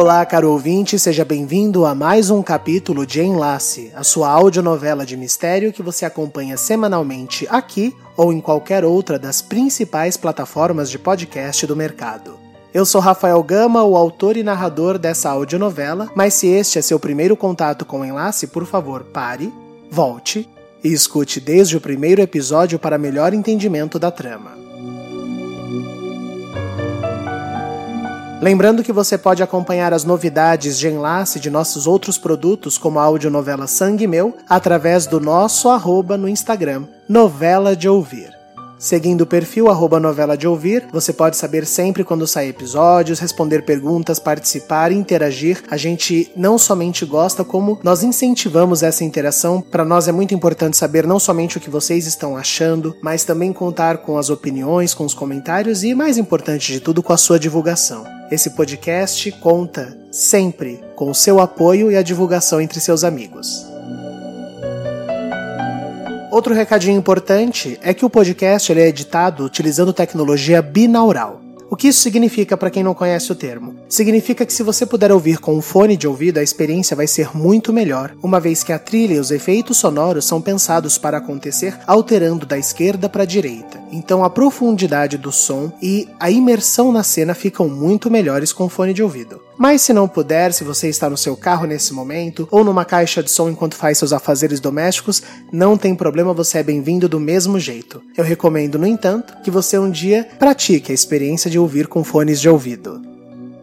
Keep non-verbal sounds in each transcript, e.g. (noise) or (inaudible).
Olá, caro ouvinte, seja bem-vindo a mais um capítulo de Enlace, a sua audionovela de mistério que você acompanha semanalmente aqui ou em qualquer outra das principais plataformas de podcast do mercado. Eu sou Rafael Gama, o autor e narrador dessa audionovela, mas se este é seu primeiro contato com o Enlace, por favor, pare, volte e escute desde o primeiro episódio para melhor entendimento da trama. Lembrando que você pode acompanhar as novidades de enlace de nossos outros produtos, como a audionovela Sangue Meu, através do nosso arroba no Instagram, Novela de Ouvir. Seguindo o perfil arroba novela de ouvir, você pode saber sempre quando saem episódios, responder perguntas, participar, interagir. A gente não somente gosta, como nós incentivamos essa interação. Para nós é muito importante saber não somente o que vocês estão achando, mas também contar com as opiniões, com os comentários e, mais importante de tudo, com a sua divulgação. Esse podcast conta sempre com o seu apoio e a divulgação entre seus amigos. Outro recadinho importante é que o podcast é editado utilizando tecnologia binaural. O que isso significa para quem não conhece o termo? Significa que se você puder ouvir com um fone de ouvido, a experiência vai ser muito melhor, uma vez que a trilha e os efeitos sonoros são pensados para acontecer alterando da esquerda para a direita. Então a profundidade do som e a imersão na cena ficam muito melhores com fone de ouvido. Mas se não puder, se você está no seu carro nesse momento ou numa caixa de som enquanto faz seus afazeres domésticos, não tem problema, você é bem-vindo do mesmo jeito. Eu recomendo, no entanto, que você um dia pratique a experiência de ouvir com fones de ouvido.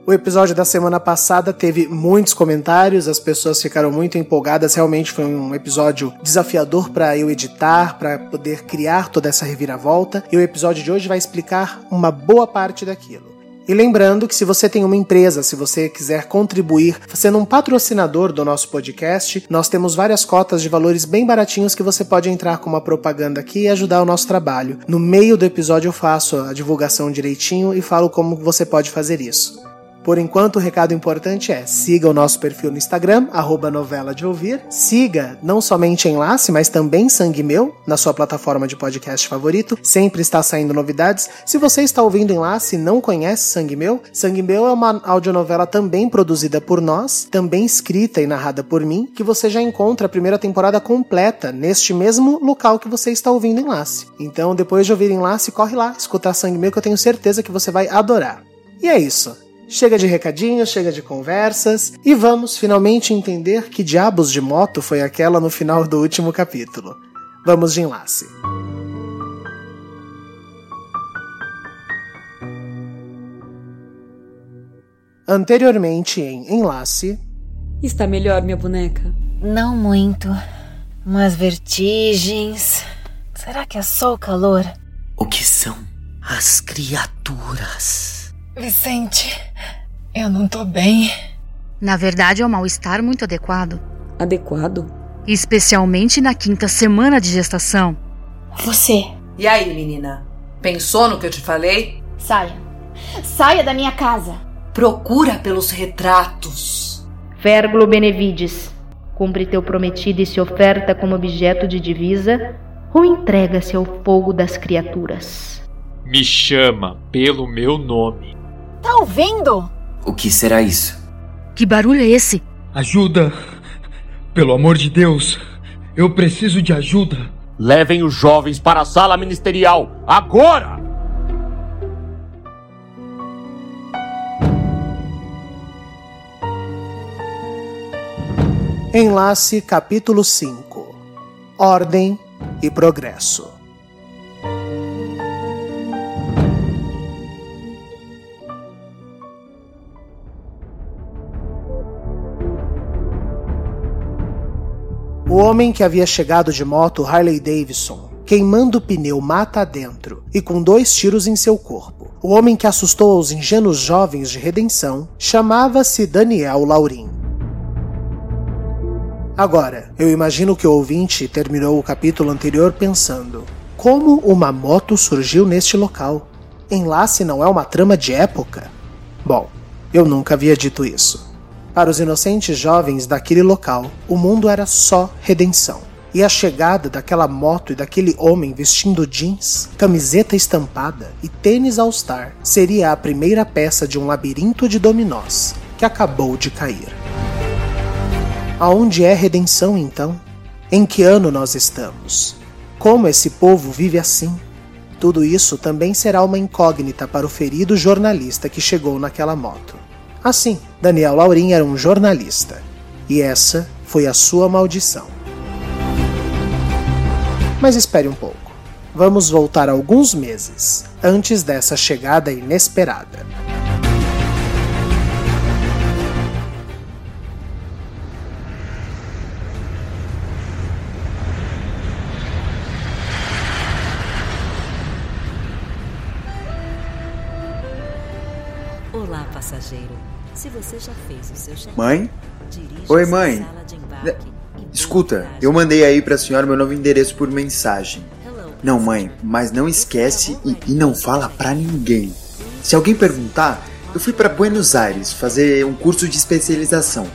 O episódio da semana passada teve muitos comentários, as pessoas ficaram muito empolgadas. Realmente foi um episódio desafiador para eu editar, para poder criar toda essa reviravolta. E o episódio de hoje vai explicar uma boa parte daquilo. E lembrando que se você tem uma empresa, se você quiser contribuir sendo um patrocinador do nosso podcast, nós temos várias cotas de valores bem baratinhos que você pode entrar com uma propaganda aqui e ajudar o nosso trabalho. No meio do episódio eu faço a divulgação direitinho e falo como você pode fazer isso. Por enquanto, o recado importante é: siga o nosso perfil no Instagram, arroba novela de ouvir. Siga não somente Enlace, mas também Sangue Meu, na sua plataforma de podcast favorito. Sempre está saindo novidades. Se você está ouvindo Enlace e não conhece Sangue Meu, Sangue Meu é uma audionovela também produzida por nós, também escrita e narrada por mim, que você já encontra a primeira temporada completa neste mesmo local que você está ouvindo Enlace. Então, depois de ouvir Enlace, corre lá, escutar Sangue Meu, que eu tenho certeza que você vai adorar. E é isso. Chega de recadinhos, chega de conversas e vamos finalmente entender que diabos de moto foi aquela no final do último capítulo. Vamos de enlace. Anteriormente em Enlace. Está melhor, minha boneca? Não muito. Umas vertigens. Será que é só o calor? O que são as criaturas? Vicente, eu não tô bem. Na verdade, é um mal-estar muito adequado. Adequado? Especialmente na quinta semana de gestação. Você. E aí, menina? Pensou no que eu te falei? Saia. Saia da minha casa. Procura pelos retratos. Férgulo Benevides, cumpre teu prometido e se oferta como objeto de divisa ou entrega-se ao fogo das criaturas? Me chama pelo meu nome. Tá ouvindo? O que será isso? Que barulho é esse? Ajuda! Pelo amor de Deus, eu preciso de ajuda. Levem os jovens para a sala ministerial, agora! Enlace capítulo 5 Ordem e Progresso O homem que havia chegado de moto Harley Davidson, queimando o pneu mata adentro e com dois tiros em seu corpo. O homem que assustou os ingênuos jovens de redenção chamava-se Daniel Laurim. Agora, eu imagino que o ouvinte terminou o capítulo anterior pensando: como uma moto surgiu neste local? Enlace não é uma trama de época? Bom, eu nunca havia dito isso. Para os inocentes jovens daquele local, o mundo era só redenção. E a chegada daquela moto e daquele homem vestindo jeans, camiseta estampada e tênis All-Star seria a primeira peça de um labirinto de dominós que acabou de cair. Aonde é redenção então? Em que ano nós estamos? Como esse povo vive assim? Tudo isso também será uma incógnita para o ferido jornalista que chegou naquela moto. Assim, Daniel Laurin era um jornalista. E essa foi a sua maldição. Mas espere um pouco. Vamos voltar alguns meses antes dessa chegada inesperada. Olá, passageiro. Se você já fez o seu check Mãe? Oi, mãe. Escuta, eu mandei aí pra senhora meu novo endereço por mensagem. Não, mãe, mas não esquece e, e não fala pra ninguém. Se alguém perguntar, eu fui para Buenos Aires fazer um curso de especialização.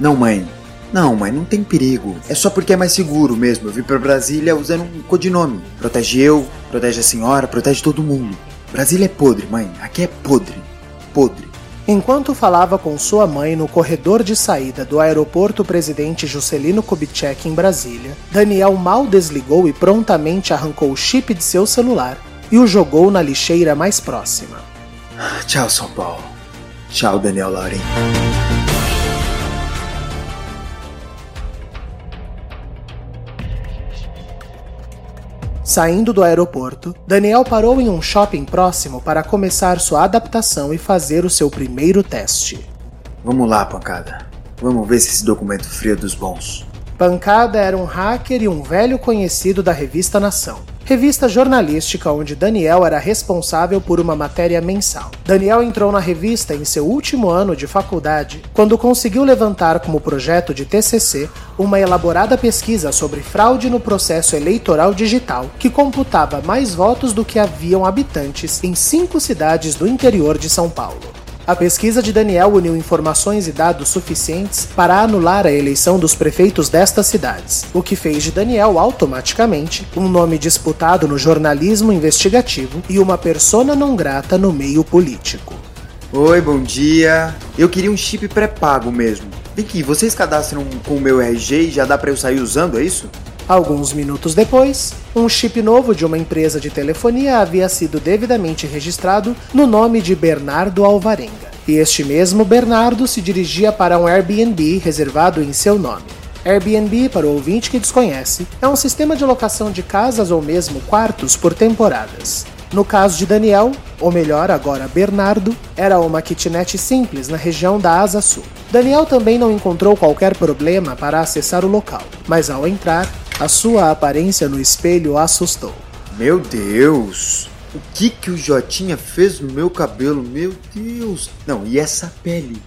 Não, mãe. Não, mãe, não tem perigo. É só porque é mais seguro mesmo. Eu vim para Brasília usando um codinome. Protege eu, protege a senhora, protege todo mundo. Brasília é podre, mãe. Aqui é podre. Podre. Enquanto falava com sua mãe no corredor de saída do aeroporto Presidente Juscelino Kubitschek em Brasília, Daniel mal desligou e prontamente arrancou o chip de seu celular e o jogou na lixeira mais próxima. Tchau, São Paulo. Tchau, Daniel Lauren. Saindo do aeroporto, Daniel parou em um shopping próximo para começar sua adaptação e fazer o seu primeiro teste. Vamos lá, pancada. Vamos ver se esse documento frio é dos bons. Pancada era um hacker e um velho conhecido da revista Nação, revista jornalística onde Daniel era responsável por uma matéria mensal. Daniel entrou na revista em seu último ano de faculdade, quando conseguiu levantar como projeto de TCC uma elaborada pesquisa sobre fraude no processo eleitoral digital que computava mais votos do que haviam habitantes em cinco cidades do interior de São Paulo. A pesquisa de Daniel uniu informações e dados suficientes para anular a eleição dos prefeitos destas cidades, o que fez de Daniel automaticamente um nome disputado no jornalismo investigativo e uma persona não grata no meio político. Oi, bom dia. Eu queria um chip pré-pago mesmo. Aqui, vocês cadastram com o meu RG e já dá para eu sair usando, é isso? Alguns minutos depois, um chip novo de uma empresa de telefonia havia sido devidamente registrado no nome de Bernardo Alvarenga. E este mesmo Bernardo se dirigia para um Airbnb reservado em seu nome. Airbnb, para o ouvinte que desconhece, é um sistema de locação de casas ou mesmo quartos por temporadas. No caso de Daniel, ou melhor, agora Bernardo, era uma kitnet simples na região da Asa Sul. Daniel também não encontrou qualquer problema para acessar o local, mas ao entrar, a sua aparência no espelho assustou. Meu Deus! O que que o Jotinha fez no meu cabelo? Meu Deus! Não, e essa pele?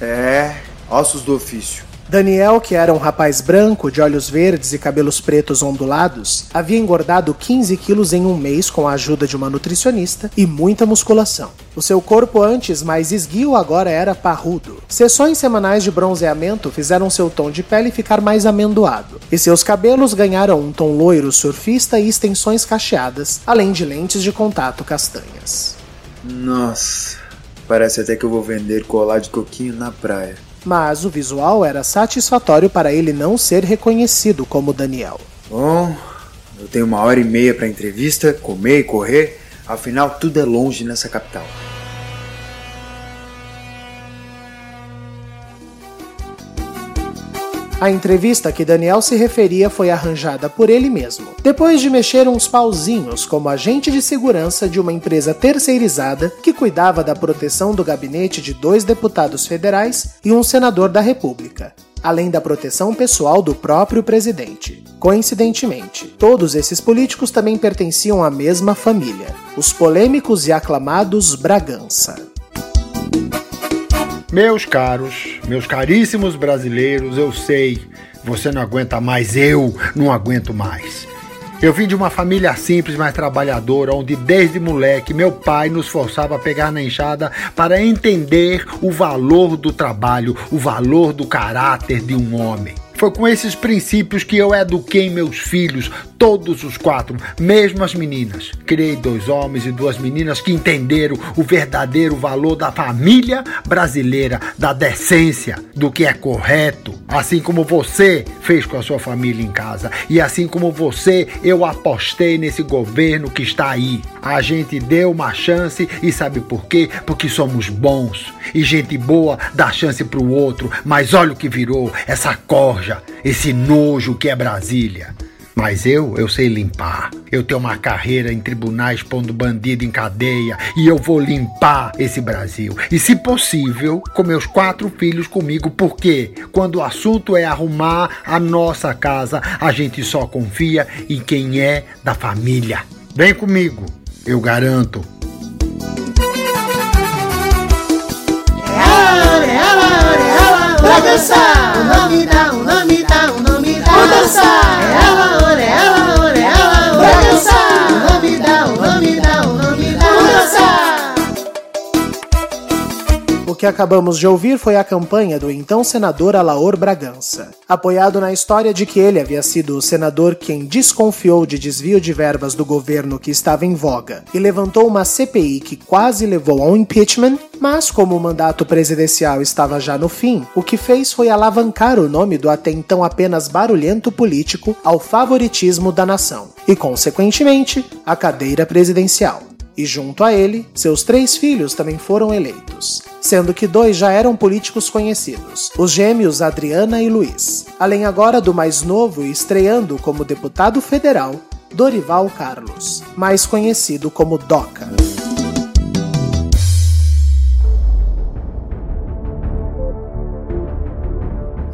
É, ossos do ofício. Daniel, que era um rapaz branco, de olhos verdes e cabelos pretos ondulados, havia engordado 15 quilos em um mês com a ajuda de uma nutricionista e muita musculação. O seu corpo antes mais esguio agora era parrudo. Sessões semanais de bronzeamento fizeram seu tom de pele ficar mais amendoado, e seus cabelos ganharam um tom loiro surfista e extensões cacheadas, além de lentes de contato castanhas. Nossa, parece até que eu vou vender colar de coquinho na praia mas o visual era satisfatório para ele não ser reconhecido como Daniel. Bom, eu tenho uma hora e meia para entrevista, comer e correr, afinal tudo é longe nessa capital. A entrevista que Daniel se referia foi arranjada por ele mesmo, depois de mexer uns pauzinhos como agente de segurança de uma empresa terceirizada que cuidava da proteção do gabinete de dois deputados federais e um senador da República. além da proteção pessoal do próprio presidente. Coincidentemente, todos esses políticos também pertenciam à mesma família, os polêmicos e aclamados Bragança. Meus caros, meus caríssimos brasileiros, eu sei, você não aguenta mais, eu não aguento mais. Eu vim de uma família simples, mas trabalhadora, onde desde moleque meu pai nos forçava a pegar na enxada para entender o valor do trabalho, o valor do caráter de um homem. Foi com esses princípios que eu eduquei meus filhos, todos os quatro, mesmo as meninas. Criei dois homens e duas meninas que entenderam o verdadeiro valor da família brasileira, da decência, do que é correto. Assim como você fez com a sua família em casa. E assim como você, eu apostei nesse governo que está aí. A gente deu uma chance e sabe por quê? Porque somos bons. E gente boa dá chance para o outro. Mas olha o que virou essa corja esse nojo que é Brasília. Mas eu, eu sei limpar. Eu tenho uma carreira em tribunais pondo bandido em cadeia e eu vou limpar esse Brasil. E se possível, com meus quatro filhos comigo, porque quando o assunto é arrumar a nossa casa, a gente só confia em quem é da família. Vem comigo, eu garanto. Vai dançar, o nome dá, o nome O que acabamos de ouvir foi a campanha do então senador Alaor Bragança, apoiado na história de que ele havia sido o senador quem desconfiou de desvio de verbas do governo que estava em voga e levantou uma CPI que quase levou ao impeachment, mas como o mandato presidencial estava já no fim, o que fez foi alavancar o nome do até então apenas barulhento político ao favoritismo da nação e, consequentemente, à cadeira presidencial e junto a ele, seus três filhos também foram eleitos, sendo que dois já eram políticos conhecidos, os gêmeos Adriana e Luiz, além agora do mais novo e estreando como deputado federal, Dorival Carlos, mais conhecido como Doca.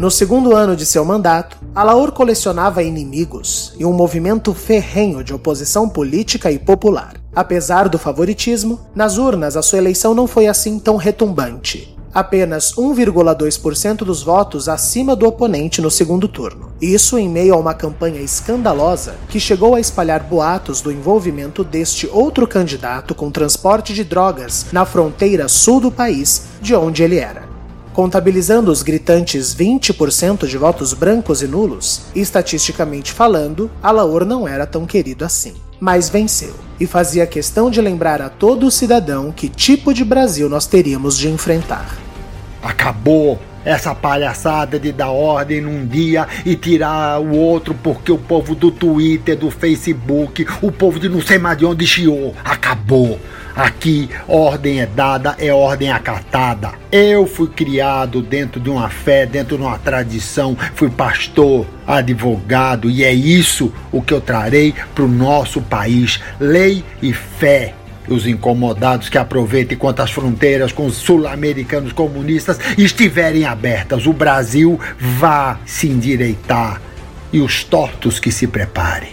No segundo ano de seu mandato, Alaor colecionava inimigos e um movimento ferrenho de oposição política e popular. Apesar do favoritismo, nas urnas a sua eleição não foi assim tão retumbante. Apenas 1,2% dos votos acima do oponente no segundo turno. Isso em meio a uma campanha escandalosa que chegou a espalhar boatos do envolvimento deste outro candidato com transporte de drogas na fronteira sul do país, de onde ele era. Contabilizando os gritantes 20% de votos brancos e nulos, estatisticamente falando, Alaor não era tão querido assim. Mas venceu, e fazia questão de lembrar a todo cidadão que tipo de Brasil nós teríamos de enfrentar. Acabou essa palhaçada de dar ordem num dia e tirar o outro porque o povo do Twitter, do Facebook, o povo de não sei mais de onde chiou. Acabou. Aqui, ordem é dada, é ordem acatada. Eu fui criado dentro de uma fé, dentro de uma tradição, fui pastor, advogado, e é isso o que eu trarei para o nosso país: lei e fé os incomodados que aproveitem enquanto as fronteiras com os sul-americanos comunistas estiverem abertas. O Brasil vá se endireitar e os tortos que se preparem.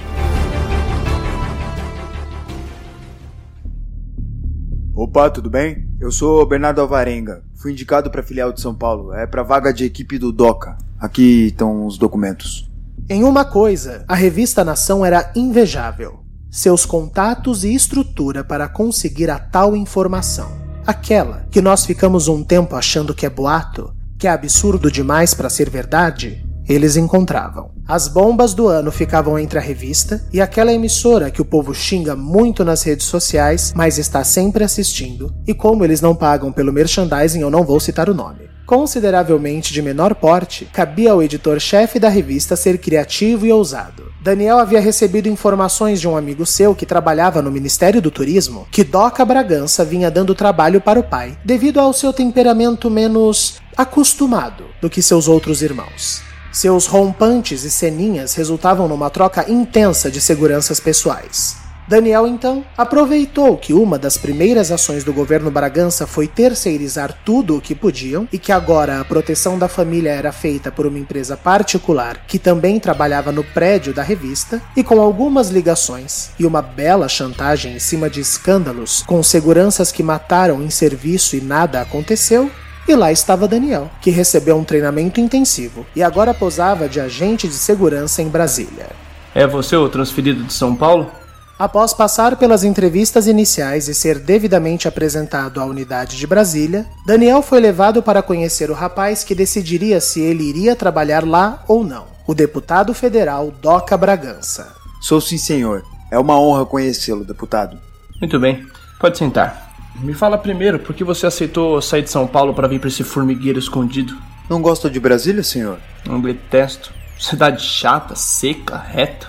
Opa, tudo bem? Eu sou Bernardo Alvarenga. Fui indicado para filial de São Paulo. É para vaga de equipe do DOCA. Aqui estão os documentos. Em uma coisa, a revista Nação era invejável: seus contatos e estrutura para conseguir a tal informação. Aquela que nós ficamos um tempo achando que é boato, que é absurdo demais para ser verdade, eles encontravam. As bombas do ano ficavam entre a revista e aquela emissora que o povo xinga muito nas redes sociais, mas está sempre assistindo, e como eles não pagam pelo merchandising, eu não vou citar o nome. Consideravelmente de menor porte, cabia ao editor-chefe da revista ser criativo e ousado. Daniel havia recebido informações de um amigo seu que trabalhava no Ministério do Turismo que Doca Bragança vinha dando trabalho para o pai, devido ao seu temperamento menos acostumado do que seus outros irmãos. Seus rompantes e ceninhas resultavam numa troca intensa de seguranças pessoais. Daniel então aproveitou que uma das primeiras ações do governo Bragança foi terceirizar tudo o que podiam e que agora a proteção da família era feita por uma empresa particular que também trabalhava no prédio da revista e com algumas ligações e uma bela chantagem em cima de escândalos com seguranças que mataram em serviço e nada aconteceu, e lá estava Daniel, que recebeu um treinamento intensivo e agora posava de agente de segurança em Brasília. É você o transferido de São Paulo? Após passar pelas entrevistas iniciais e ser devidamente apresentado à unidade de Brasília, Daniel foi levado para conhecer o rapaz que decidiria se ele iria trabalhar lá ou não, o deputado federal Doca Bragança. Sou sim, senhor. É uma honra conhecê-lo, deputado. Muito bem, pode sentar. Me fala primeiro, por que você aceitou sair de São Paulo para vir para esse formigueiro escondido? Não gosta de Brasília, senhor? Não detesto. Cidade chata, seca, reta.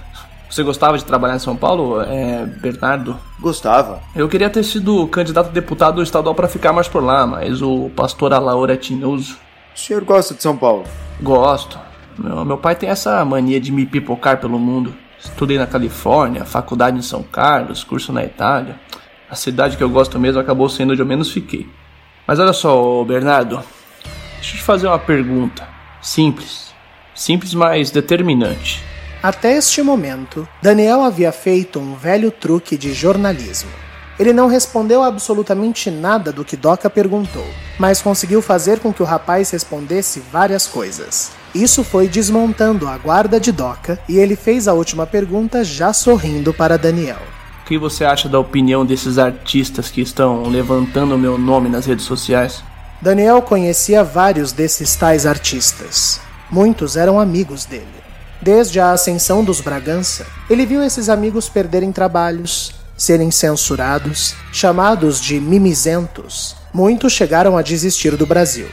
Você gostava de trabalhar em São Paulo, é, Bernardo? Gostava. Eu queria ter sido candidato a deputado estadual para ficar mais por lá, mas o pastor Alaor é tinhoso. O senhor gosta de São Paulo? Gosto. Meu, meu pai tem essa mania de me pipocar pelo mundo. Estudei na Califórnia, faculdade em São Carlos, curso na Itália. A cidade que eu gosto mesmo acabou sendo onde eu menos fiquei. Mas olha só, Bernardo, deixa eu te fazer uma pergunta. Simples. Simples, mas determinante. Até este momento, Daniel havia feito um velho truque de jornalismo. Ele não respondeu absolutamente nada do que Doca perguntou, mas conseguiu fazer com que o rapaz respondesse várias coisas. Isso foi desmontando a guarda de Doca e ele fez a última pergunta já sorrindo para Daniel. O que você acha da opinião desses artistas que estão levantando meu nome nas redes sociais? Daniel conhecia vários desses tais artistas. Muitos eram amigos dele. Desde a ascensão dos Bragança, ele viu esses amigos perderem trabalhos, serem censurados, chamados de mimizentos. Muitos chegaram a desistir do Brasil.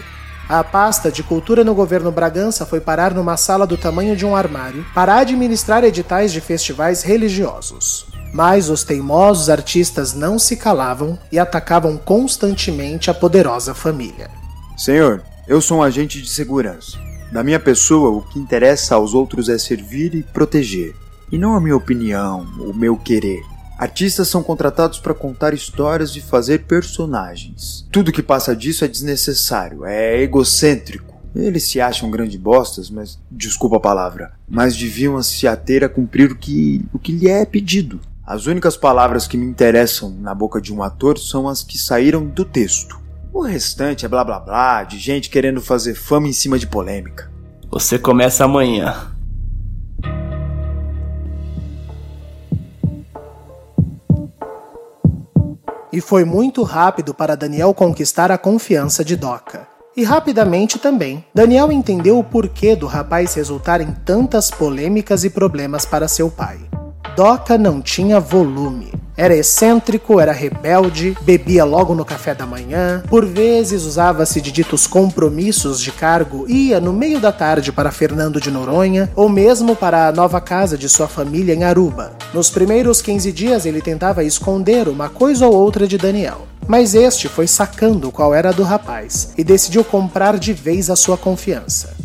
A pasta de cultura no governo Bragança foi parar numa sala do tamanho de um armário para administrar editais de festivais religiosos. Mas os teimosos artistas não se calavam e atacavam constantemente a poderosa família. Senhor, eu sou um agente de segurança. Da minha pessoa, o que interessa aos outros é servir e proteger, e não a minha opinião, o meu querer. Artistas são contratados para contar histórias e fazer personagens. Tudo que passa disso é desnecessário, é egocêntrico. Eles se acham grande bostas, mas desculpa a palavra, mas deviam se ater a cumprir o que, o que lhe é pedido. As únicas palavras que me interessam na boca de um ator são as que saíram do texto. O restante é blá blá blá, de gente querendo fazer fama em cima de polêmica. Você começa amanhã. E foi muito rápido para Daniel conquistar a confiança de Doca. E rapidamente também, Daniel entendeu o porquê do rapaz resultar em tantas polêmicas e problemas para seu pai. Doca não tinha volume. Era excêntrico, era rebelde, bebia logo no café da manhã, por vezes usava-se de ditos compromissos de cargo ia no meio da tarde para Fernando de Noronha ou mesmo para a nova casa de sua família em Aruba. Nos primeiros 15 dias ele tentava esconder uma coisa ou outra de Daniel. Mas este foi sacando qual era a do rapaz e decidiu comprar de vez a sua confiança.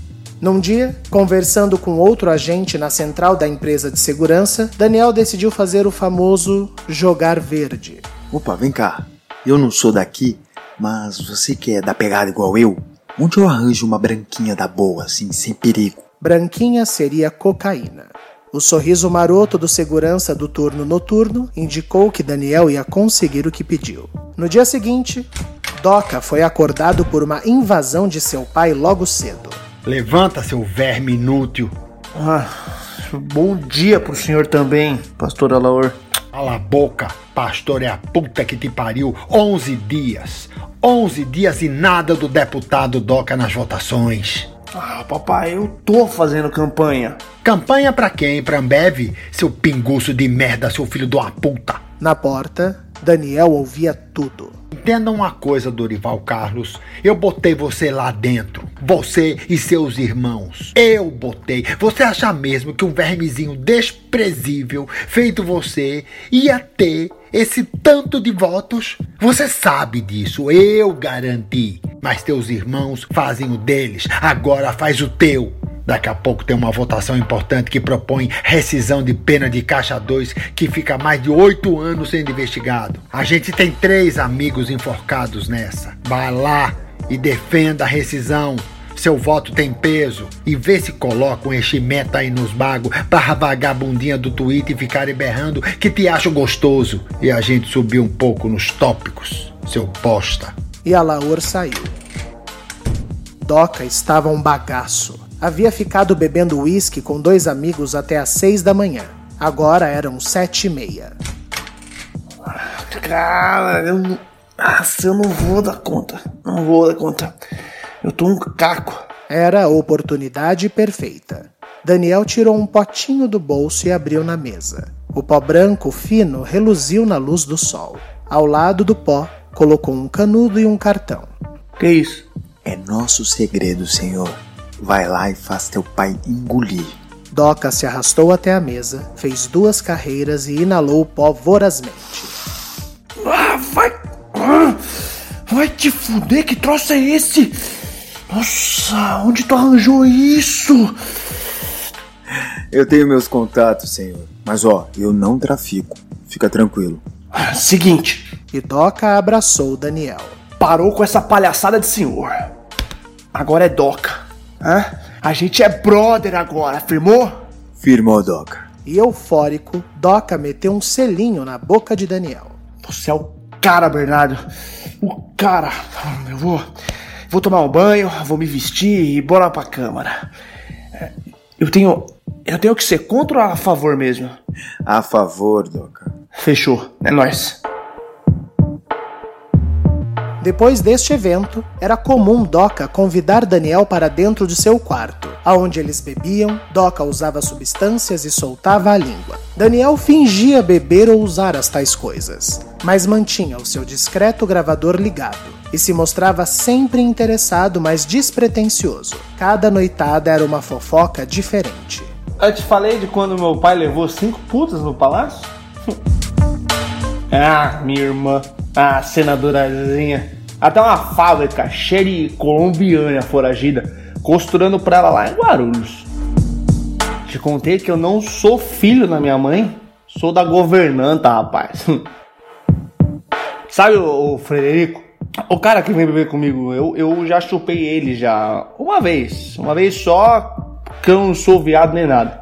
Num dia, conversando com outro agente na central da empresa de segurança, Daniel decidiu fazer o famoso jogar verde. Opa, vem cá. Eu não sou daqui, mas você quer dar pegada igual eu? Onde eu arranjo uma branquinha da boa, assim, sem perigo? Branquinha seria cocaína. O sorriso maroto do segurança do turno noturno indicou que Daniel ia conseguir o que pediu. No dia seguinte, Doca foi acordado por uma invasão de seu pai logo cedo. Levanta, seu verme inútil. Ah, bom dia pro senhor também, pastor Alaor. Cala a boca, pastor é a puta que te pariu. 11 dias. 11 dias e nada do deputado Doca nas votações. Ah, papai, eu tô fazendo campanha. Campanha pra quem? Pra Ambev? Seu pinguço de merda, seu filho de uma puta. Na porta, Daniel ouvia tudo. Entenda uma coisa, Dorival Carlos. Eu botei você lá dentro. Você e seus irmãos. Eu botei. Você acha mesmo que um vermezinho desprezível feito você ia ter esse tanto de votos? Você sabe disso. Eu garanti. Mas teus irmãos fazem o deles. Agora faz o teu. Daqui a pouco tem uma votação importante que propõe rescisão de pena de caixa 2 que fica mais de oito anos sendo investigado. A gente tem três amigos enforcados nessa. Vá lá e defenda a rescisão. Seu voto tem peso. E vê se coloca um enchimento aí nos bagos pra vagabundinha do Twitter e ficarem berrando que te acho gostoso. E a gente subir um pouco nos tópicos, seu posta. E a Laor saiu. Doca estava um bagaço. Havia ficado bebendo uísque com dois amigos até às seis da manhã. Agora eram sete e meia. Cara, eu não. Nossa, eu não vou dar conta. Não vou dar conta. Eu tô um caco. Era a oportunidade perfeita. Daniel tirou um potinho do bolso e abriu na mesa. O pó branco fino reluziu na luz do sol. Ao lado do pó, colocou um canudo e um cartão. Que isso? É nosso segredo, senhor. Vai lá e faz teu pai engolir. Doca se arrastou até a mesa, fez duas carreiras e inalou o pó vorazmente. Ah, vai. Ah, vai te fuder, que troço é esse? Nossa, onde tu arranjou isso? Eu tenho meus contatos, senhor. Mas ó, eu não trafico. Fica tranquilo. Seguinte. E Doca abraçou Daniel. Parou com essa palhaçada de senhor. Agora é Doca. Hã? A gente é brother agora, firmou? Firmou, Doca. E eufórico, Doca meteu um selinho na boca de Daniel. Você é o cara, Bernardo. O cara. Eu vou. Vou tomar um banho, vou me vestir e bora pra câmara. Eu tenho. Eu tenho que ser contra ou a favor mesmo? A favor, Doca. Fechou. É nóis. Depois deste evento, era comum Doca convidar Daniel para dentro de seu quarto, aonde eles bebiam, Doca usava substâncias e soltava a língua. Daniel fingia beber ou usar as tais coisas, mas mantinha o seu discreto gravador ligado e se mostrava sempre interessado, mas despretensioso. Cada noitada era uma fofoca diferente. Eu te falei de quando meu pai levou cinco putas no palácio? (laughs) ah, minha irmã. Ah, senadorazinha. Até uma fábrica cheia de colombiana foragida, costurando pra ela lá em Guarulhos. Te contei que eu não sou filho da minha mãe, sou da governanta, rapaz. Sabe o, o Frederico? O cara que vem beber comigo, eu, eu já chupei ele já uma vez. Uma vez só, porque eu não sou viado nem nada.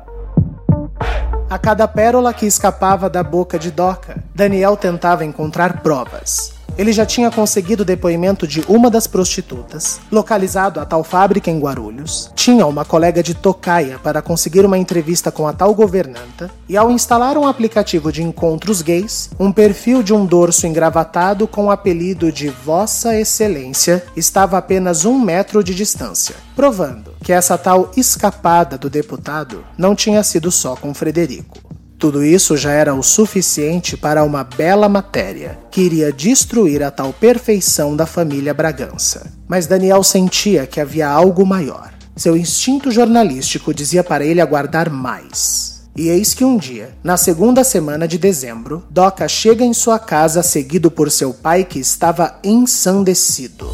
A cada pérola que escapava da boca de Doca, Daniel tentava encontrar provas. Ele já tinha conseguido o depoimento de uma das prostitutas, localizado a tal fábrica em Guarulhos, tinha uma colega de tocaia para conseguir uma entrevista com a tal governanta, e ao instalar um aplicativo de encontros gays, um perfil de um dorso engravatado com o apelido de Vossa Excelência estava a apenas um metro de distância, provando que essa tal escapada do deputado não tinha sido só com Frederico. Tudo isso já era o suficiente para uma bela matéria, que iria destruir a tal perfeição da família Bragança. Mas Daniel sentia que havia algo maior. Seu instinto jornalístico dizia para ele aguardar mais. E eis que um dia, na segunda semana de dezembro, Doca chega em sua casa seguido por seu pai que estava ensandecido.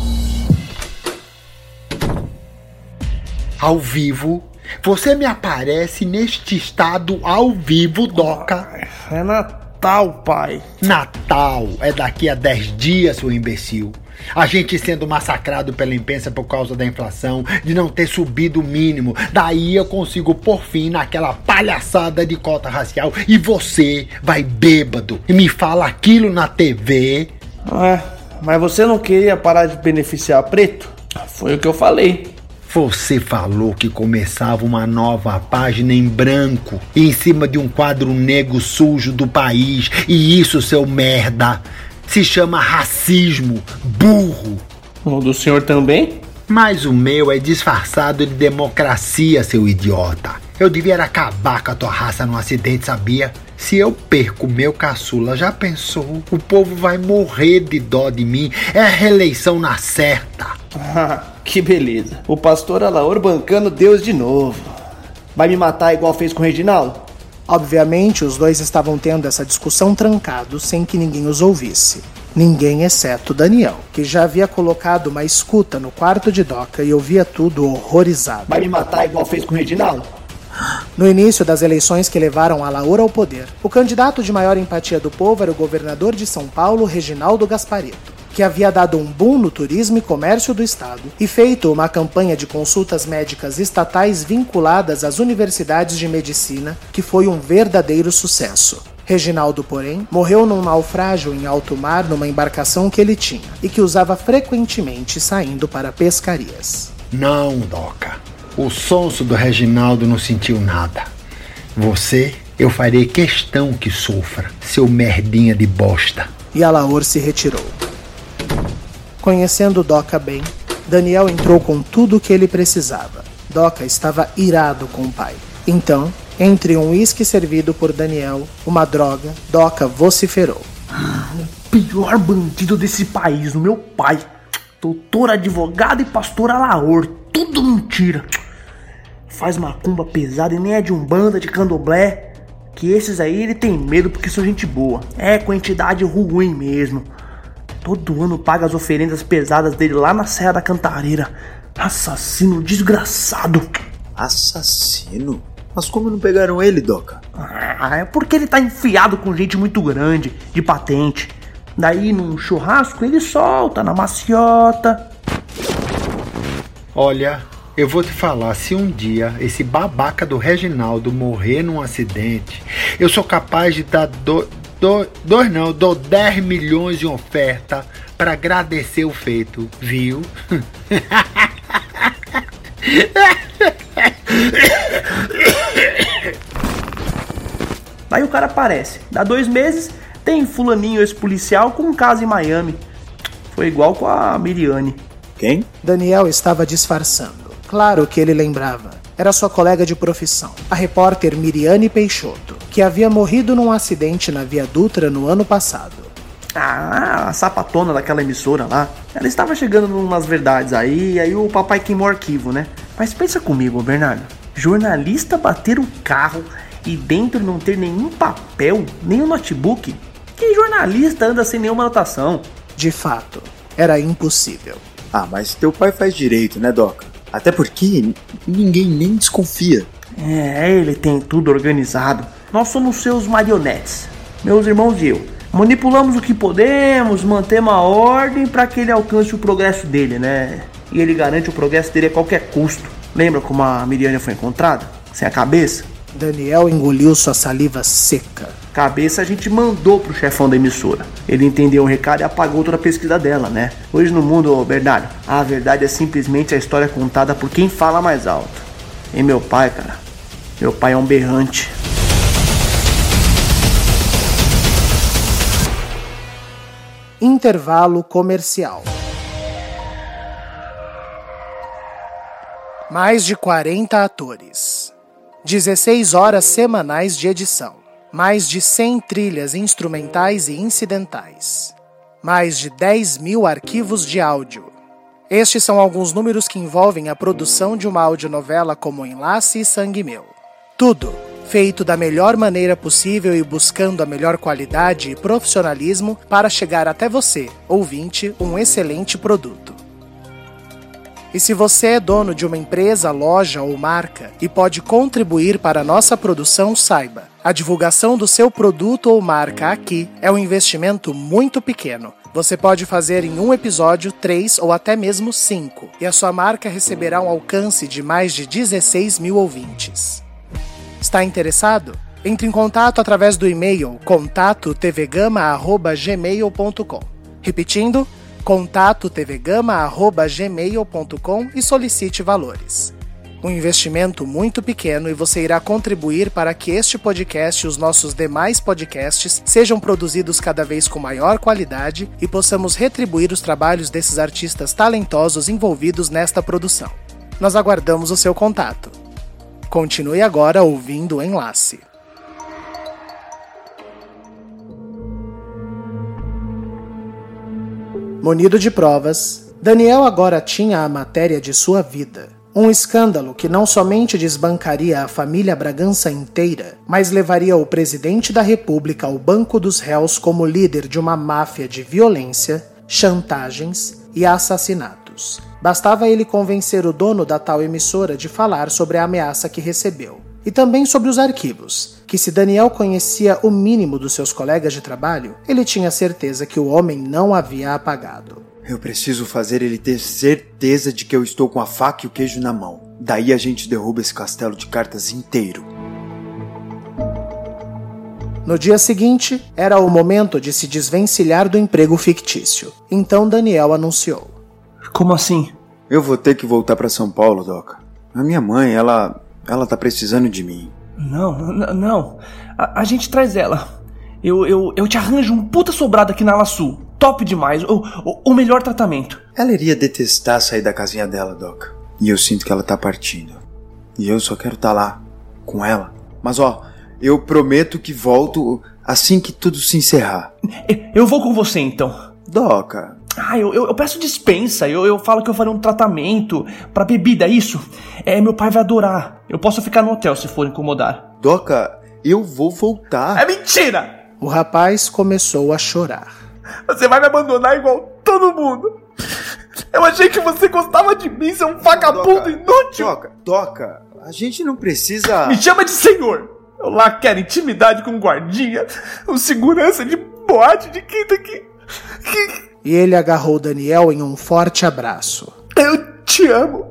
Ao vivo, você me aparece neste estado ao vivo, Doca. É Natal, pai. Natal é daqui a 10 dias, seu imbecil. A gente sendo massacrado pela imprensa por causa da inflação, de não ter subido o mínimo. Daí eu consigo por fim naquela palhaçada de cota racial. E você vai bêbado e me fala aquilo na TV. É, mas você não queria parar de beneficiar preto? Foi o que eu falei. Você falou que começava uma nova página em branco, em cima de um quadro negro sujo do país. E isso, seu merda, se chama racismo, burro. O do senhor também? Mas o meu é disfarçado de democracia, seu idiota. Eu devia acabar com a tua raça num acidente, sabia? Se eu perco meu caçula, já pensou? O povo vai morrer de dó de mim. É a reeleição na certa. (laughs) que beleza. O pastor Alaor bancando Deus de novo. Vai me matar igual fez com o Reginaldo? Obviamente, os dois estavam tendo essa discussão trancados sem que ninguém os ouvisse. Ninguém exceto Daniel, que já havia colocado uma escuta no quarto de Doca e ouvia tudo horrorizado. Vai me matar igual fez com o Reginaldo? No início das eleições que levaram a Laura ao poder, o candidato de maior empatia do povo era o governador de São Paulo, Reginaldo Gasparito, que havia dado um boom no turismo e comércio do estado e feito uma campanha de consultas médicas estatais vinculadas às universidades de medicina, que foi um verdadeiro sucesso. Reginaldo, porém, morreu num naufrágio em alto mar numa embarcação que ele tinha e que usava frequentemente saindo para pescarias. Não, Doca. O sonso do Reginaldo não sentiu nada. Você, eu farei questão que sofra, seu merdinha de bosta. E Alaor se retirou. Conhecendo Doca bem, Daniel entrou com tudo o que ele precisava. Doca estava irado com o pai. Então, entre um uísque servido por Daniel, uma droga, Doca vociferou. O pior bandido desse país, o meu pai. Doutor advogado e pastor Alaor. Tudo mentira. Faz macumba pesada e nem é de um banda de candomblé. Que esses aí ele tem medo porque são gente boa. É com entidade ruim mesmo. Todo ano paga as oferendas pesadas dele lá na Serra da Cantareira. Assassino desgraçado. Assassino? Mas como não pegaram ele, Doca? Ah, é porque ele tá enfiado com gente muito grande, de patente. Daí num churrasco ele solta na maciota. Olha, eu vou te falar, se um dia esse babaca do Reginaldo morrer num acidente, eu sou capaz de dar do, do, dois não, dou 10 milhões de oferta para agradecer o feito, viu? (laughs) Daí o cara aparece, dá dois meses, tem fulaninho ex-policial com um caso em Miami. Foi igual com a Miriane. Quem? Daniel estava disfarçando. Claro que ele lembrava. Era sua colega de profissão, a repórter Miriane Peixoto, que havia morrido num acidente na Via Dutra no ano passado. Ah, a sapatona daquela emissora lá. Ela estava chegando numas verdades aí, aí o papai queimou o arquivo, né? Mas pensa comigo, Bernardo. Jornalista bater o carro e dentro não ter nenhum papel, nenhum notebook? Que jornalista anda sem nenhuma anotação? De fato, era impossível. Ah, mas teu pai faz direito, né, Doca? Até porque ninguém nem desconfia. É, ele tem tudo organizado. Nós somos seus marionetes, meus irmãos e eu. Manipulamos o que podemos, mantemos a ordem para que ele alcance o progresso dele, né? E ele garante o progresso dele a qualquer custo. Lembra como a Miriane foi encontrada? Sem a cabeça? Daniel engoliu sua saliva seca. Cabeça a gente mandou pro chefão da emissora. Ele entendeu o recado e apagou toda a pesquisa dela, né? Hoje no mundo, Bernardo, a verdade é simplesmente a história contada por quem fala mais alto. E meu pai, cara, meu pai é um berrante. Intervalo comercial. Mais de 40 atores. 16 horas semanais de edição. Mais de 100 trilhas instrumentais e incidentais. Mais de 10 mil arquivos de áudio. Estes são alguns números que envolvem a produção de uma audionovela como Enlace e Sangue Meu. Tudo feito da melhor maneira possível e buscando a melhor qualidade e profissionalismo para chegar até você, ouvinte, um excelente produto. E se você é dono de uma empresa, loja ou marca e pode contribuir para a nossa produção, saiba: a divulgação do seu produto ou marca aqui é um investimento muito pequeno. Você pode fazer em um episódio três ou até mesmo cinco, e a sua marca receberá um alcance de mais de 16 mil ouvintes. Está interessado? Entre em contato através do e-mail contato tvgama@gmail.com. Repetindo, contato tvgama@gmail.com e solicite valores. Um investimento muito pequeno e você irá contribuir para que este podcast e os nossos demais podcasts sejam produzidos cada vez com maior qualidade e possamos retribuir os trabalhos desses artistas talentosos envolvidos nesta produção. Nós aguardamos o seu contato. Continue agora ouvindo o Enlace. Munido de provas, Daniel agora tinha a matéria de sua vida. Um escândalo que não somente desbancaria a família Bragança inteira, mas levaria o presidente da República ao banco dos réus como líder de uma máfia de violência, chantagens e assassinatos. Bastava ele convencer o dono da tal emissora de falar sobre a ameaça que recebeu. E também sobre os arquivos, que se Daniel conhecia o mínimo dos seus colegas de trabalho, ele tinha certeza que o homem não havia apagado. Eu preciso fazer ele ter certeza de que eu estou com a faca e o queijo na mão. Daí a gente derruba esse castelo de cartas inteiro. No dia seguinte, era o momento de se desvencilhar do emprego fictício. Então Daniel anunciou: Como assim? Eu vou ter que voltar para São Paulo, Doca. A minha mãe, ela. ela tá precisando de mim. Não, não. A, a gente traz ela. Eu, eu, eu te arranjo um puta sobrado aqui na Ala Sul. Top demais. O, o, o melhor tratamento. Ela iria detestar sair da casinha dela, Doca. E eu sinto que ela tá partindo. E eu só quero estar tá lá, com ela. Mas ó, eu prometo que volto assim que tudo se encerrar. Eu vou com você então. Doca. Ah, eu, eu, eu peço dispensa. Eu, eu falo que eu farei um tratamento para bebida, é isso? É, meu pai vai adorar. Eu posso ficar no hotel se for incomodar. Doca, eu vou voltar. É mentira! O rapaz começou a chorar. Você vai me abandonar igual todo mundo. Eu achei que você gostava de mim, seu um vagabundo Doca, inútil. Doca, Doca, a gente não precisa. Me chama de senhor. Eu lá quero intimidade com guardinha, um segurança de boate de quinta que... que... E ele agarrou Daniel em um forte abraço. Eu te amo.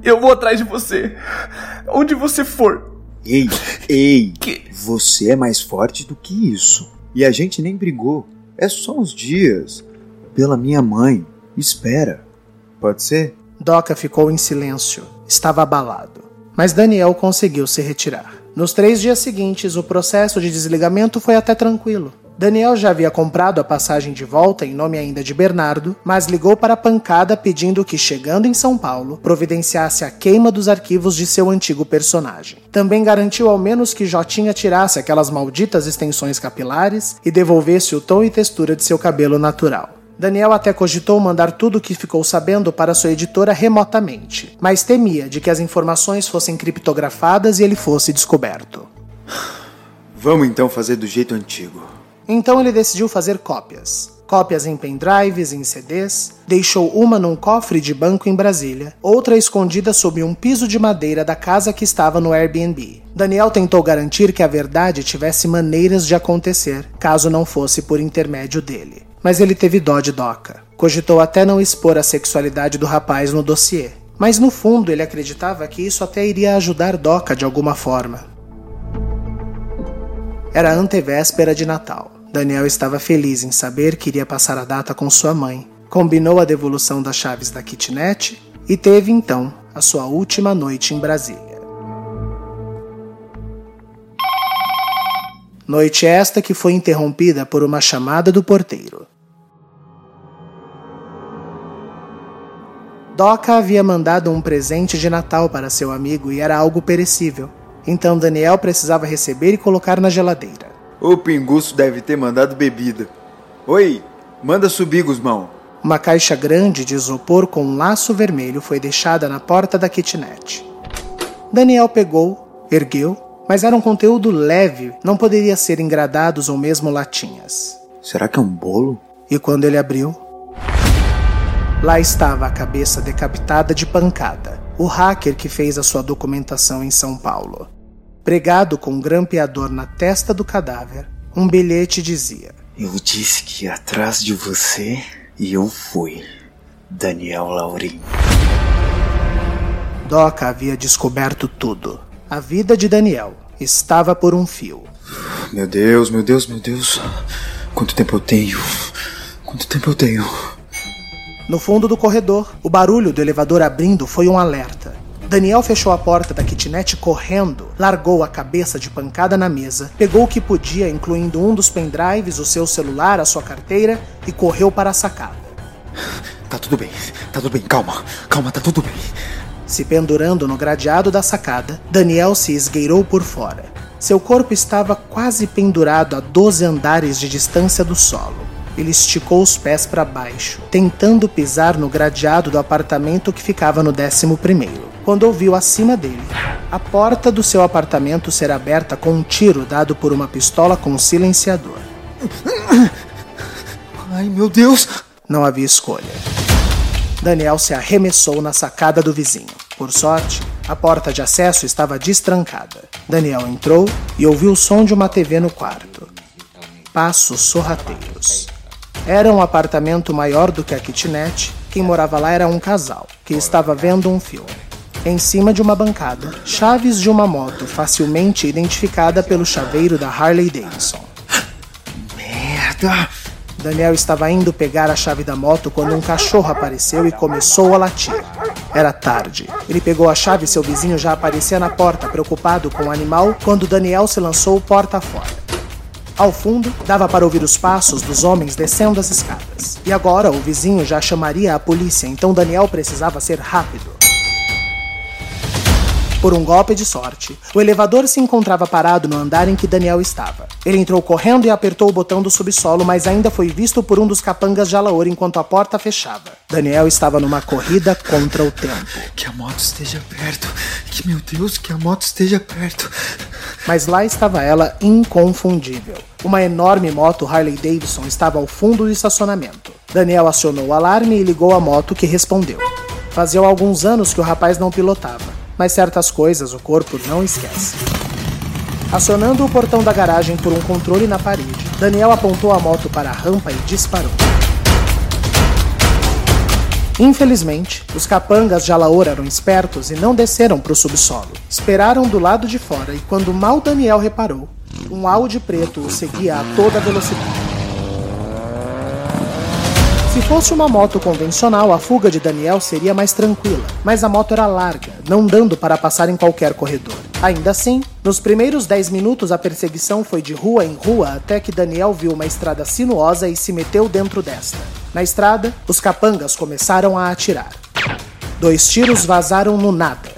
Eu vou atrás de você. Onde você for. Ei, ei. Que? Você é mais forte do que isso. E a gente nem brigou. É só uns dias. Pela minha mãe. Espera. Pode ser? Doca ficou em silêncio. Estava abalado. Mas Daniel conseguiu se retirar. Nos três dias seguintes, o processo de desligamento foi até tranquilo. Daniel já havia comprado a passagem de volta em nome ainda de Bernardo, mas ligou para a pancada pedindo que, chegando em São Paulo, providenciasse a queima dos arquivos de seu antigo personagem. Também garantiu ao menos que Jotinha tirasse aquelas malditas extensões capilares e devolvesse o tom e textura de seu cabelo natural. Daniel até cogitou mandar tudo o que ficou sabendo para sua editora remotamente, mas temia de que as informações fossem criptografadas e ele fosse descoberto. Vamos então fazer do jeito antigo. Então ele decidiu fazer cópias. Cópias em pendrives, em CDs, deixou uma num cofre de banco em Brasília, outra escondida sob um piso de madeira da casa que estava no Airbnb. Daniel tentou garantir que a verdade tivesse maneiras de acontecer, caso não fosse por intermédio dele. Mas ele teve dó de Doca. Cogitou até não expor a sexualidade do rapaz no dossiê. Mas no fundo ele acreditava que isso até iria ajudar Doca de alguma forma. Era antevéspera de Natal. Daniel estava feliz em saber que iria passar a data com sua mãe. Combinou a devolução das chaves da kitnet e teve então a sua última noite em Brasília. Noite esta que foi interrompida por uma chamada do porteiro. Doca havia mandado um presente de Natal para seu amigo e era algo perecível. Então Daniel precisava receber e colocar na geladeira. O pinguço deve ter mandado bebida. Oi, manda subir, Guzmão. Uma caixa grande de isopor com um laço vermelho foi deixada na porta da kitnet. Daniel pegou, ergueu, mas era um conteúdo leve, não poderia ser engradados ou mesmo latinhas. Será que é um bolo? E quando ele abriu, lá estava a cabeça decapitada de pancada o hacker que fez a sua documentação em São Paulo. Pregado com um grampeador na testa do cadáver, um bilhete dizia: Eu disse que ia atrás de você e eu fui. Daniel Laurim. Doca havia descoberto tudo. A vida de Daniel estava por um fio. Meu Deus, meu Deus, meu Deus. Quanto tempo eu tenho? Quanto tempo eu tenho? No fundo do corredor, o barulho do elevador abrindo foi um alerta. Daniel fechou a porta da kitnet correndo, largou a cabeça de pancada na mesa, pegou o que podia, incluindo um dos pendrives, o seu celular, a sua carteira, e correu para a sacada. (sighs) Tá tudo bem, tá tudo bem, calma, calma, tá tudo bem. Se pendurando no gradeado da sacada, Daniel se esgueirou por fora. Seu corpo estava quase pendurado a 12 andares de distância do solo. Ele esticou os pés para baixo, tentando pisar no gradeado do apartamento que ficava no décimo primeiro, quando ouviu acima dele a porta do seu apartamento ser aberta com um tiro dado por uma pistola com silenciador. Ai, meu Deus! Não havia escolha. Daniel se arremessou na sacada do vizinho. Por sorte, a porta de acesso estava destrancada. Daniel entrou e ouviu o som de uma TV no quarto. Passos sorrateiros. Era um apartamento maior do que a kitnet. Quem morava lá era um casal, que estava vendo um filme. Em cima de uma bancada, chaves de uma moto facilmente identificada pelo chaveiro da Harley Davidson. Merda! Daniel estava indo pegar a chave da moto quando um cachorro apareceu e começou a latir. Era tarde. Ele pegou a chave e seu vizinho já aparecia na porta, preocupado com o animal, quando Daniel se lançou porta fora. Ao fundo, dava para ouvir os passos dos homens descendo as escadas. E agora o vizinho já chamaria a polícia, então Daniel precisava ser rápido. Por um golpe de sorte, o elevador se encontrava parado no andar em que Daniel estava. Ele entrou correndo e apertou o botão do subsolo, mas ainda foi visto por um dos capangas de Alaor enquanto a porta fechava. Daniel estava numa corrida contra o tempo. Que a moto esteja perto. Que meu Deus, que a moto esteja perto. Mas lá estava ela inconfundível. Uma enorme moto Harley Davidson estava ao fundo do estacionamento. Daniel acionou o alarme e ligou a moto que respondeu. Fazia alguns anos que o rapaz não pilotava mas certas coisas o corpo não esquece. Acionando o portão da garagem por um controle na parede, Daniel apontou a moto para a rampa e disparou. Infelizmente, os capangas de Alaor eram espertos e não desceram para o subsolo. Esperaram do lado de fora e quando mal Daniel reparou, um Audi preto o seguia a toda velocidade. Se fosse uma moto convencional, a fuga de Daniel seria mais tranquila, mas a moto era larga, não dando para passar em qualquer corredor. Ainda assim, nos primeiros 10 minutos a perseguição foi de rua em rua até que Daniel viu uma estrada sinuosa e se meteu dentro desta. Na estrada, os capangas começaram a atirar. Dois tiros vazaram no nada.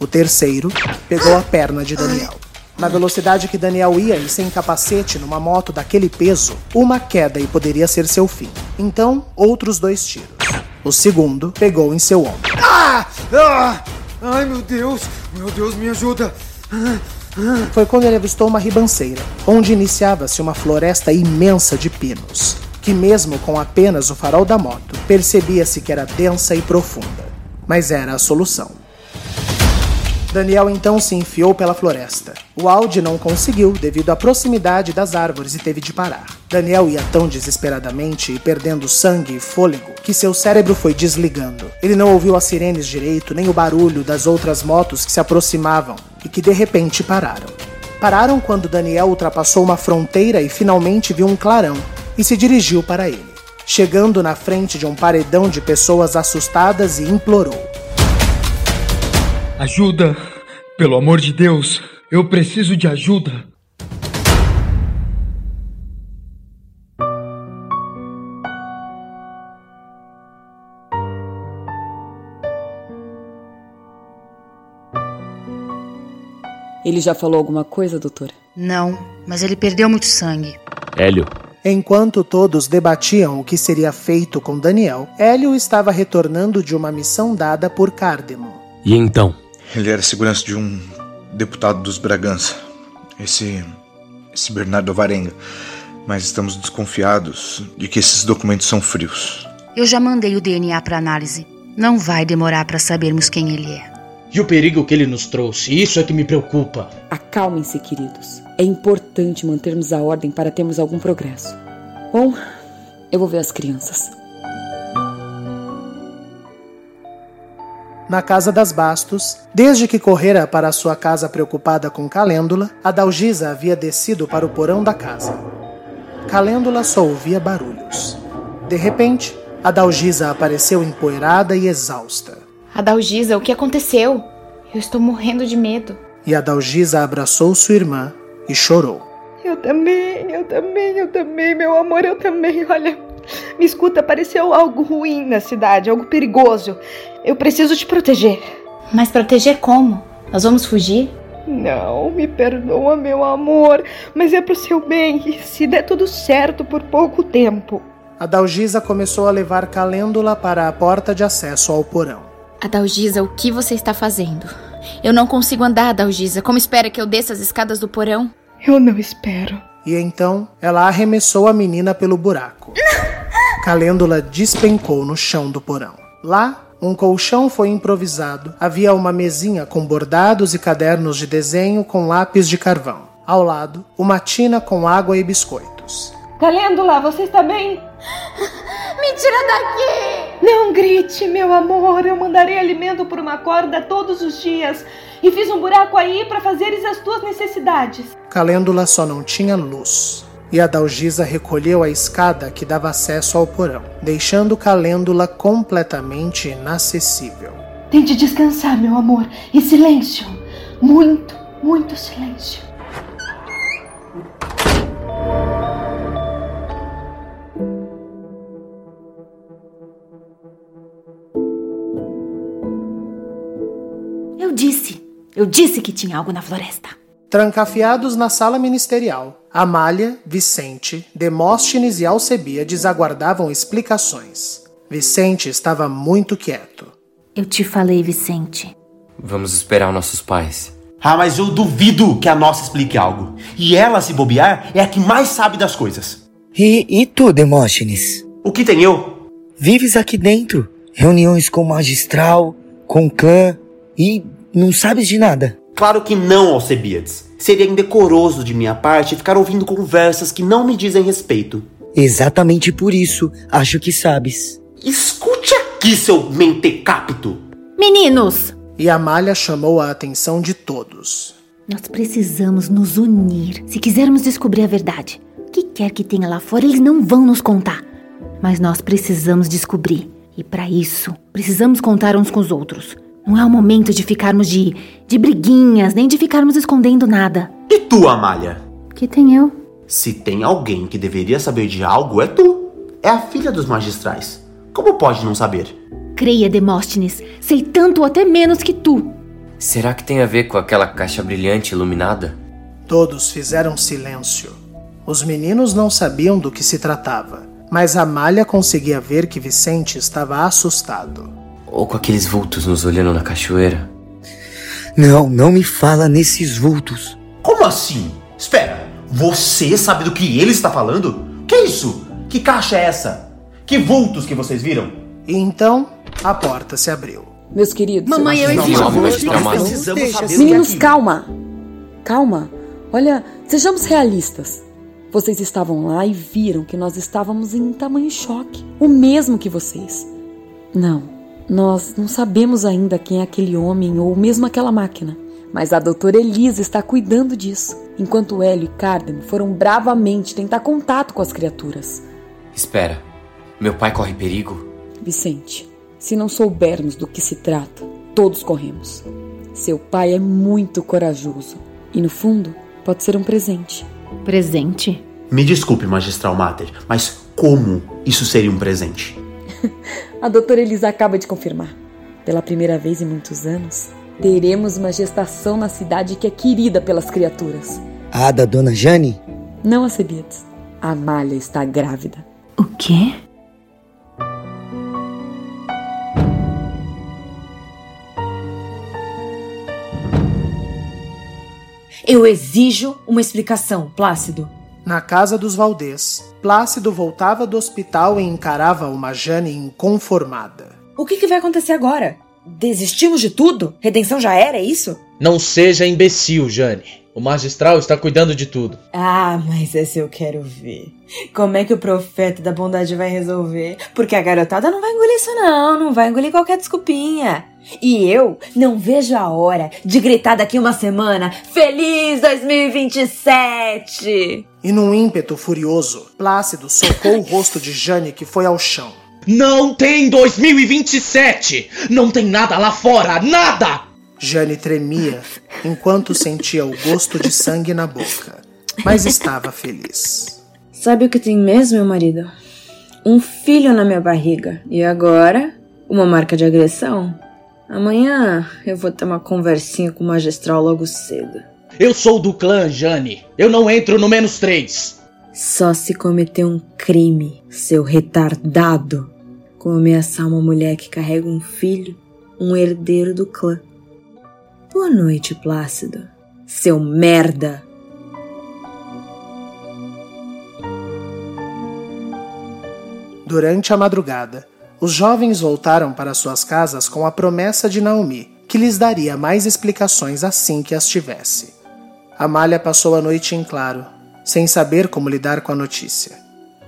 O terceiro pegou a perna de Daniel. Na velocidade que Daniel ia e sem capacete numa moto daquele peso, uma queda e poderia ser seu fim. Então, outros dois tiros. O segundo pegou em seu ombro. Ah! Ah! Ai meu Deus! Meu Deus, me ajuda! Foi quando ele avistou uma ribanceira, onde iniciava-se uma floresta imensa de pinos, que mesmo com apenas o farol da moto, percebia-se que era densa e profunda. Mas era a solução. Daniel então se enfiou pela floresta. O Audi não conseguiu devido à proximidade das árvores e teve de parar. Daniel ia tão desesperadamente e perdendo sangue e fôlego que seu cérebro foi desligando. Ele não ouviu as sirenes direito nem o barulho das outras motos que se aproximavam e que de repente pararam. Pararam quando Daniel ultrapassou uma fronteira e finalmente viu um clarão e se dirigiu para ele. Chegando na frente de um paredão de pessoas assustadas e implorou: Ajuda! Pelo amor de Deus, eu preciso de ajuda! Ele já falou alguma coisa, doutora? Não, mas ele perdeu muito sangue. Hélio. Enquanto todos debatiam o que seria feito com Daniel, Hélio estava retornando de uma missão dada por Cardemon. E então? Ele era segurança de um deputado dos Bragança. Esse. esse Bernardo Varenga. Mas estamos desconfiados de que esses documentos são frios. Eu já mandei o DNA para análise. Não vai demorar para sabermos quem ele é. E o perigo que ele nos trouxe, isso é que me preocupa. Acalmem-se, queridos. É importante mantermos a ordem para termos algum progresso. Bom, eu vou ver as crianças. Na casa das Bastos, desde que correra para sua casa preocupada com Calêndula, a Dalgisa havia descido para o porão da casa. Calêndula só ouvia barulhos. De repente, a Dalgisa apareceu empoeirada e exausta. Adalgisa, o que aconteceu? Eu estou morrendo de medo. E a Dalgisa abraçou sua irmã e chorou. Eu também, eu também, eu também, meu amor, eu também. Olha, me escuta, apareceu algo ruim na cidade, algo perigoso. Eu preciso te proteger. Mas proteger como? Nós vamos fugir? Não, me perdoa, meu amor, mas é pro seu bem. E se der tudo certo por pouco tempo. A Dalgisa começou a levar Calêndula para a porta de acesso ao porão. Adalgisa, o que você está fazendo? Eu não consigo andar, Adalgisa. Como espera que eu desça as escadas do porão? Eu não espero. E então ela arremessou a menina pelo buraco. Calêndula despencou no chão do porão. Lá, um colchão foi improvisado. Havia uma mesinha com bordados e cadernos de desenho com lápis de carvão. Ao lado, uma tina com água e biscoitos. Calêndula, você está bem? (laughs) Me tira daqui! Não grite, meu amor. Eu mandarei alimento por uma corda todos os dias. E fiz um buraco aí para fazeres as tuas necessidades. Calêndula só não tinha luz. E a Dalgisa recolheu a escada que dava acesso ao porão, deixando Calêndula completamente inacessível. Tente descansar, meu amor. E silêncio. Muito, muito silêncio. Eu disse. Eu disse que tinha algo na floresta. Trancafiados na sala ministerial, Amália, Vicente, Demóstenes e Alcebíades aguardavam explicações. Vicente estava muito quieto. Eu te falei, Vicente. Vamos esperar nossos pais. Ah, mas eu duvido que a nossa explique algo. E ela, se bobear, é a que mais sabe das coisas. E, e tu, Demóstenes? O que tem eu? Vives aqui dentro. Reuniões com o magistral, com o clã e não sabes de nada. Claro que não, Alcebiades. Seria indecoroso de minha parte ficar ouvindo conversas que não me dizem respeito. Exatamente por isso, acho que sabes. Escute aqui, seu mentecapto! Meninos! E Amália chamou a atenção de todos. Nós precisamos nos unir se quisermos descobrir a verdade. O que quer que tenha lá fora, eles não vão nos contar. Mas nós precisamos descobrir. E para isso, precisamos contar uns com os outros. Não é o momento de ficarmos de, de briguinhas, nem de ficarmos escondendo nada. E tu, Amália? Que tem eu? Se tem alguém que deveria saber de algo, é tu. É a filha dos magistrais. Como pode não saber? Creia, Demóstenes. Sei tanto ou até menos que tu. Será que tem a ver com aquela caixa brilhante iluminada? Todos fizeram silêncio. Os meninos não sabiam do que se tratava, mas Amália conseguia ver que Vicente estava assustado. Ou com aqueles vultos nos olhando na cachoeira? Não, não me fala nesses vultos. Como assim? Espera, você sabe do que ele está falando? Que isso? Que caixa é essa? Que vultos que vocês viram? E então, a porta se abriu. Meus queridos. Mamãe, eu exijo precisamos saber Meninos, é calma. Calma. Olha, sejamos realistas. Vocês estavam lá e viram que nós estávamos em tamanho choque. O mesmo que vocês. Não, nós não sabemos ainda quem é aquele homem ou mesmo aquela máquina. Mas a doutora Elisa está cuidando disso, enquanto Hélio e Cardem foram bravamente tentar contato com as criaturas. Espera, meu pai corre perigo? Vicente, se não soubermos do que se trata, todos corremos. Seu pai é muito corajoso e, no fundo, pode ser um presente. Presente? Me desculpe, magistral Mater, mas como isso seria um presente? (laughs) A doutora Elisa acaba de confirmar. Pela primeira vez em muitos anos, teremos uma gestação na cidade que é querida pelas criaturas. A da dona Jane? Não a Cebiades. A Amália está grávida. O quê? Eu exijo uma explicação, Plácido. Na casa dos Valdez, Plácido voltava do hospital e encarava uma Jane inconformada. O que, que vai acontecer agora? Desistimos de tudo? Redenção já era, é isso? Não seja imbecil, Jane. O magistral está cuidando de tudo. Ah, mas esse eu quero ver. Como é que o profeta da bondade vai resolver? Porque a garotada não vai engolir isso, não. Não vai engolir qualquer desculpinha. E eu não vejo a hora de gritar daqui uma semana: Feliz 2027! E num ímpeto furioso, Plácido socou o rosto de Jane que foi ao chão. Não tem 2027! Não tem nada lá fora! Nada! Jane tremia enquanto sentia o gosto de sangue na boca, mas estava feliz. Sabe o que tem mesmo, meu marido? Um filho na minha barriga. E agora, uma marca de agressão. Amanhã eu vou ter uma conversinha com o magistral logo cedo. Eu sou do clã, Jane. Eu não entro no menos três. Só se cometer um crime, seu retardado, como ameaçar uma mulher que carrega um filho, um herdeiro do clã. Boa noite, Plácido. Seu merda! Durante a madrugada, os jovens voltaram para suas casas com a promessa de Naomi, que lhes daria mais explicações assim que as tivesse. Amália passou a noite em claro, sem saber como lidar com a notícia.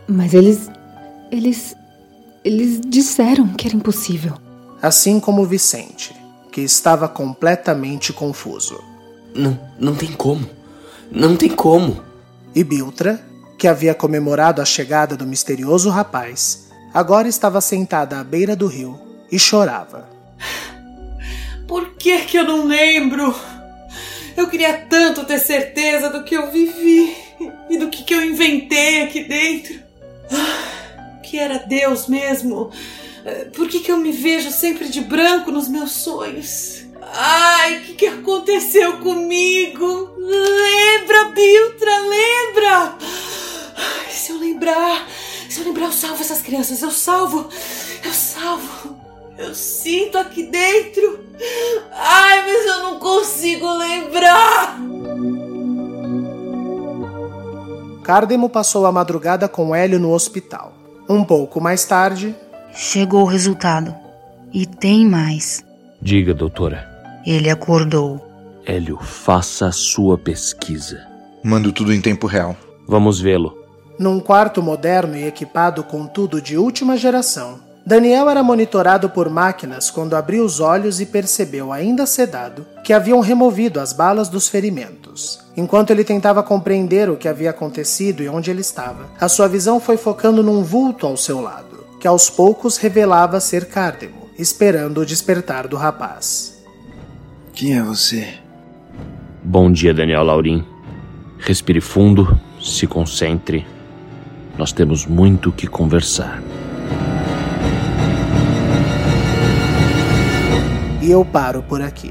Mas eles. Eles. Eles disseram que era impossível. Assim como Vicente, que estava completamente confuso. Não, não tem como. Não tem como. E Biltra, que havia comemorado a chegada do misterioso rapaz, agora estava sentada à beira do rio e chorava. Por que que eu não lembro? Eu queria tanto ter certeza do que eu vivi e do que, que eu inventei aqui dentro. Que era Deus mesmo. Por que, que eu me vejo sempre de branco nos meus sonhos? Ai, o que, que aconteceu comigo? Lembra, Biltra, lembra? Ai, se eu lembrar, se eu lembrar, eu salvo essas crianças, eu salvo, eu salvo. Eu sinto aqui dentro. Ai, mas eu não consigo lembrar. Cardemo passou a madrugada com Hélio no hospital. Um pouco mais tarde. Chegou o resultado. E tem mais. Diga, doutora. Ele acordou. Hélio, faça a sua pesquisa. Mando tudo em tempo real. Vamos vê-lo. Num quarto moderno e equipado com tudo de última geração, Daniel era monitorado por máquinas quando abriu os olhos e percebeu, ainda sedado, que haviam removido as balas dos ferimentos. Enquanto ele tentava compreender o que havia acontecido e onde ele estava, a sua visão foi focando num vulto ao seu lado, que aos poucos revelava ser Cardemo, esperando o despertar do rapaz. Quem é você? Bom dia, Daniel Laurim. Respire fundo, se concentre. Nós temos muito que conversar. E eu paro por aqui.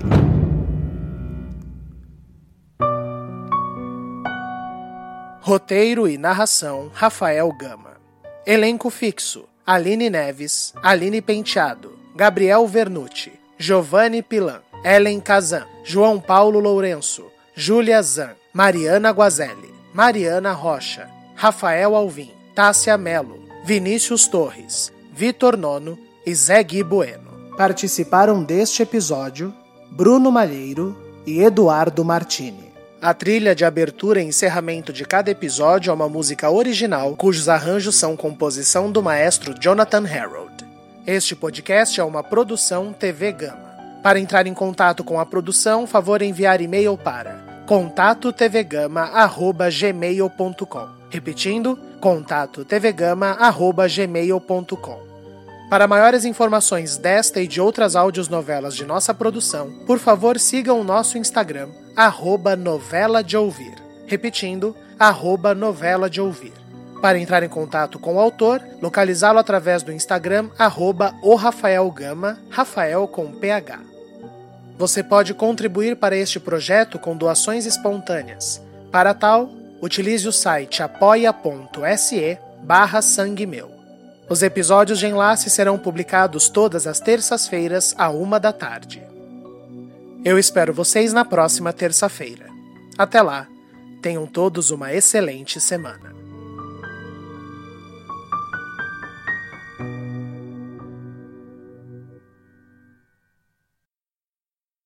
Roteiro e narração: Rafael Gama. Elenco fixo: Aline Neves, Aline Penteado, Gabriel Vernucci, Giovanni Pilan, Ellen Kazan, João Paulo Lourenço, Júlia Zan, Mariana Guazelli, Mariana Rocha, Rafael Alvim, Tássia Melo, Vinícius Torres, Vitor Nono e Zé Gui Bueno. Participaram deste episódio Bruno Malheiro e Eduardo Martini. A trilha de abertura e encerramento de cada episódio é uma música original, cujos arranjos são composição do maestro Jonathan Harold. Este podcast é uma produção TV Gama. Para entrar em contato com a produção, favor enviar e-mail para contatotvgama@gmail.com. Repetindo, contatotvgama@gmail.com. Para maiores informações desta e de outras novelas de nossa produção, por favor sigam o nosso Instagram, arroba novela de ouvir. Repetindo, arroba novela de ouvir. Para entrar em contato com o autor, localizá-lo através do Instagram, arroba o Rafael Gama, Rafael com PH. Você pode contribuir para este projeto com doações espontâneas. Para tal, utilize o site apoia.se barra sangue meu. Os episódios de enlace serão publicados todas as terças-feiras, à uma da tarde. Eu espero vocês na próxima terça-feira. Até lá, tenham todos uma excelente semana.